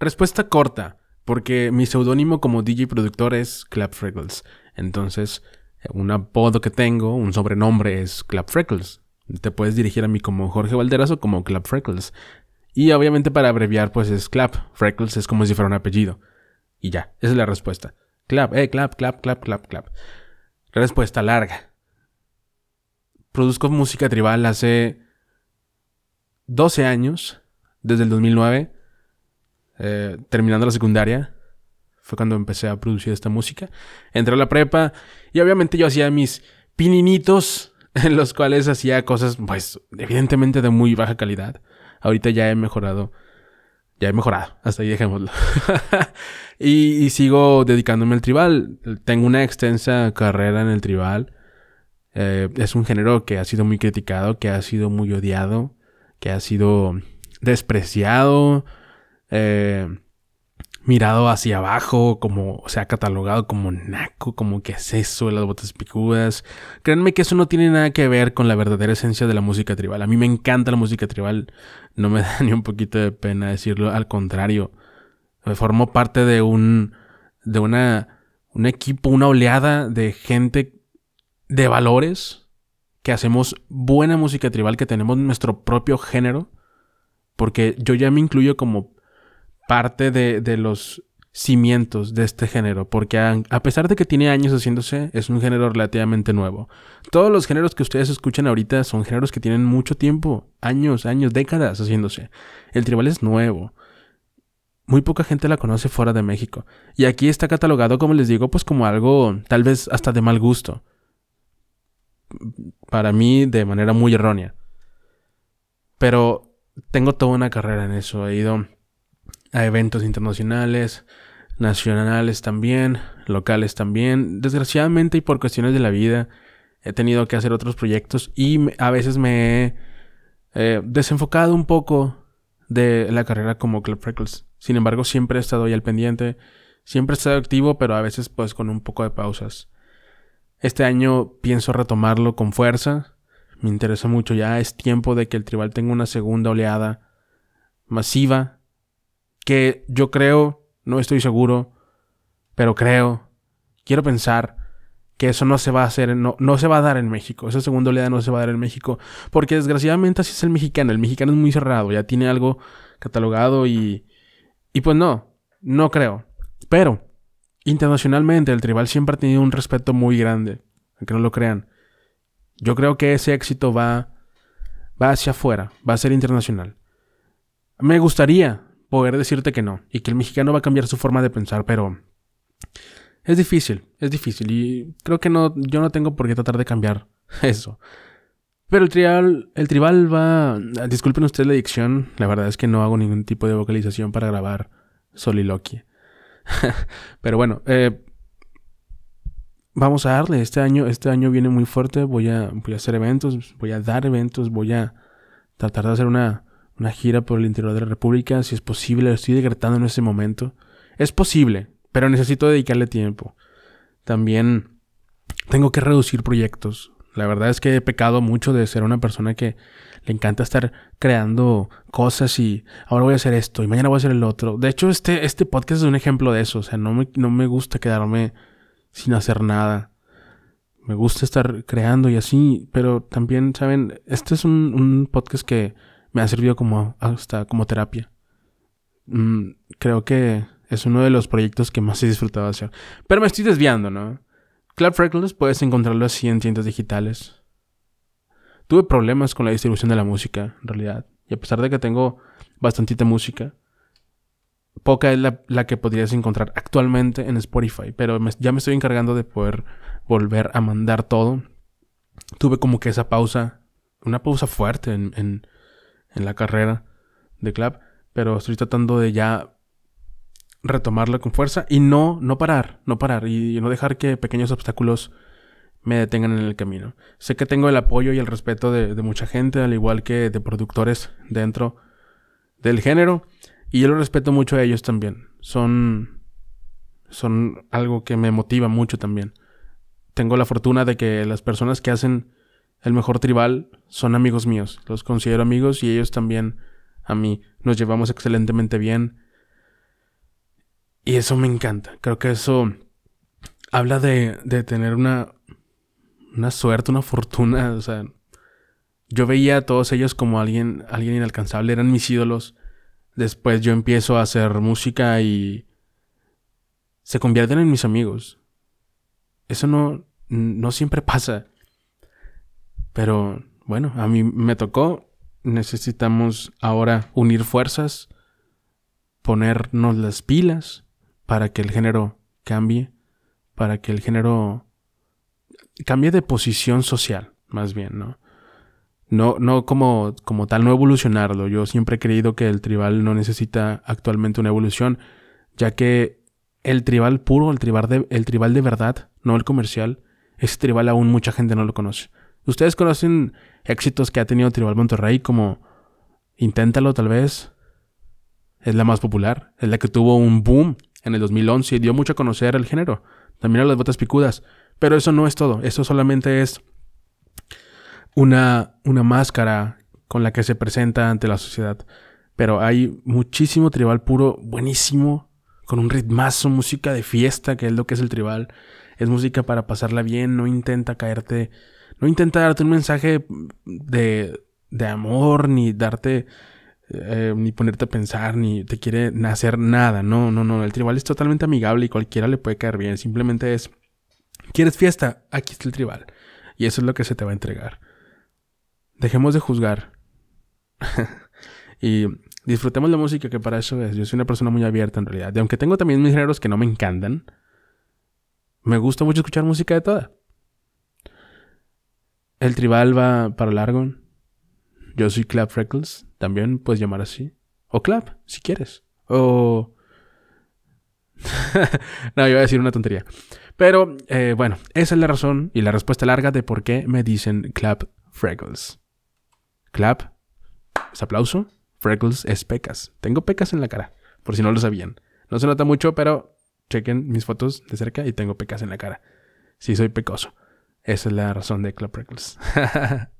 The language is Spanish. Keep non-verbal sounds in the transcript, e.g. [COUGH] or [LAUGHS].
Respuesta corta, porque mi seudónimo como DJ productor es Clap Freckles. Entonces, un apodo que tengo, un sobrenombre es Clap Freckles. Te puedes dirigir a mí como Jorge Valderas o como Clap Freckles. Y obviamente para abreviar, pues es Clap. Freckles es como si fuera un apellido. Y ya, esa es la respuesta. Clap, eh, clap, clap, clap, clap, clap. Respuesta larga. Produzco música tribal hace 12 años, desde el 2009, eh, terminando la secundaria. Fue cuando empecé a producir esta música. Entré a la prepa y obviamente yo hacía mis pininitos [LAUGHS] en los cuales hacía cosas, pues, evidentemente de muy baja calidad. Ahorita ya he mejorado ya he mejorado, hasta ahí dejémoslo. [LAUGHS] y, sigo dedicándome al tribal. Tengo una extensa carrera en el tribal. Eh, es un género que ha sido muy criticado, que ha sido muy odiado, que ha sido despreciado. Eh, mirado hacia abajo, como se ha catalogado como naco, como que es eso de las botas picudas. Créanme que eso no tiene nada que ver con la verdadera esencia de la música tribal. A mí me encanta la música tribal, no me [LAUGHS] da ni un poquito de pena decirlo, al contrario. Formo parte de un de una un equipo, una oleada de gente de valores que hacemos buena música tribal, que tenemos nuestro propio género, porque yo ya me incluyo como parte de, los cimientos de este género, porque a, pesar de que tiene años haciéndose, es un género relativamente nuevo. Todos los géneros que ustedes escuchan ahorita son géneros que tienen mucho tiempo, años, años, décadas haciéndose. El tribal es nuevo. Muy poca gente la conoce fuera de México. Y aquí está catalogado, como les digo, pues como algo tal vez hasta de mal gusto. Para mí, de manera muy errónea. Pero tengo toda una carrera en eso. He ido a eventos internacionales, nacionales también, locales también. Desgraciadamente y por cuestiones de la vida he tenido que hacer otros proyectos y a veces me he eh, desenfocado un poco de la carrera como Club Freckles. Sin embargo, siempre he estado ahí al pendiente, siempre he estado activo, pero a veces pues con un poco de pausas. Este año pienso retomarlo con fuerza. Me interesa mucho ya, es tiempo de que el tribal tenga una segunda oleada masiva que yo creo, no estoy seguro, pero creo, quiero pensar que eso no se va a hacer, no, no se va a dar en México. Esa segunda oleada no se va a dar en México. Porque desgraciadamente así es el mexicano. El mexicano es muy cerrado, ya tiene algo catalogado y. Y pues no, no creo. Pero, internacionalmente, el tribal siempre ha tenido un respeto muy grande. Aunque no lo crean. Yo creo que ese éxito va. va hacia afuera, va a ser internacional. Me gustaría poder decirte que no y que el mexicano va a cambiar su forma de pensar, pero es difícil, es difícil y creo que no, yo no tengo por qué tratar de cambiar [LAUGHS] eso. Pero el tribal, el tribal va, disculpen ustedes la dicción, la verdad es que no hago ningún tipo de vocalización para grabar soliloquia. [LAUGHS] pero bueno, eh, vamos a darle, este año, este año viene muy fuerte, voy a, voy a hacer eventos, voy a dar eventos, voy a tratar de hacer una, una gira por el interior de la República, si es posible, lo estoy decretando en ese momento. Es posible, pero necesito dedicarle tiempo. También tengo que reducir proyectos. La verdad es que he pecado mucho de ser una persona que le encanta estar creando cosas y ahora voy a hacer esto y mañana voy a hacer el otro. De hecho, este, este podcast es un ejemplo de eso. O sea, no me, no me gusta quedarme sin hacer nada. Me gusta estar creando y así, pero también, ¿saben? Este es un, un podcast que me ha servido como hasta como terapia. Mm, creo que es uno de los proyectos que más he disfrutado hacer. Pero me estoy desviando, ¿no? Club Freckles puedes encontrarlo así en tiendas digitales. Tuve problemas con la distribución de la música, en realidad. Y a pesar de que tengo bastantita música, poca es la, que podrías encontrar actualmente en Spotify. Pero ya me estoy encargando de poder volver a mandar todo. Tuve como que esa pausa, una pausa fuerte en en la carrera de club, pero estoy tratando de ya retomarla con fuerza y no, no parar, no parar y no dejar que pequeños obstáculos me detengan en el camino. Sé que tengo el apoyo y el respeto de, mucha gente, al igual que de productores dentro del género, y yo lo respeto mucho a ellos también. Son, son algo que me motiva mucho también. Tengo la fortuna de que las personas que hacen el mejor tribal son amigos míos. Los considero amigos y ellos también a mí. Nos llevamos excelentemente bien. Y eso me encanta. Creo que eso habla de, de tener una, una suerte, una fortuna. O sea, yo veía a todos ellos como alguien, alguien inalcanzable, eran mis ídolos. Después yo empiezo a hacer música y se convierten en mis amigos. Eso no, no siempre pasa. Pero bueno, a mí me tocó. Necesitamos ahora unir fuerzas, ponernos las pilas para que el género cambie, para que el género cambie de posición social, más bien, ¿no? No, no como, como tal, no evolucionarlo. Yo siempre he creído que el tribal no necesita actualmente una evolución, ya que el tribal puro, el tribal de, el tribal de verdad, no el comercial, ese tribal aún mucha gente no lo conoce. Ustedes conocen éxitos que ha tenido Tribal Monterrey como Inténtalo tal vez. Es la más popular, es la que tuvo un boom en el 2011 y dio mucho a conocer el género. También a las botas picudas. Pero eso no es todo, eso solamente es una, una máscara con la que se presenta ante la sociedad. Pero hay muchísimo tribal puro, buenísimo, con un ritmazo, música de fiesta, que es lo que es el tribal. Es música para pasarla bien, no intenta caerte, no intenta darte un mensaje de, de amor, ni darte, eh, ni ponerte a pensar, ni te quiere hacer nada. No, no, no. El tribal es totalmente amigable y cualquiera le puede caer bien. Simplemente es, ¿quieres fiesta? Aquí está el tribal. Y eso es lo que se te va a entregar. Dejemos de juzgar. [LAUGHS] y disfrutemos la música, que para eso es. Yo soy una persona muy abierta en realidad. Y aunque tengo también mis géneros que no me encantan, me gusta mucho escuchar música de toda. El tribal va para largo. Yo soy Clap Freckles. También puedes llamar así. O Clap, si quieres. O... [LAUGHS] no, iba a decir una tontería. Pero eh, bueno, esa es la razón y la respuesta larga de por qué me dicen Clap Freckles. Clap es aplauso. Freckles es pecas. Tengo pecas en la cara, por si no lo sabían. No se nota mucho, pero chequen mis fotos de cerca y tengo pecas en la cara. Sí, soy pecoso. Esa es la razón de Clap Freckles. [LAUGHS]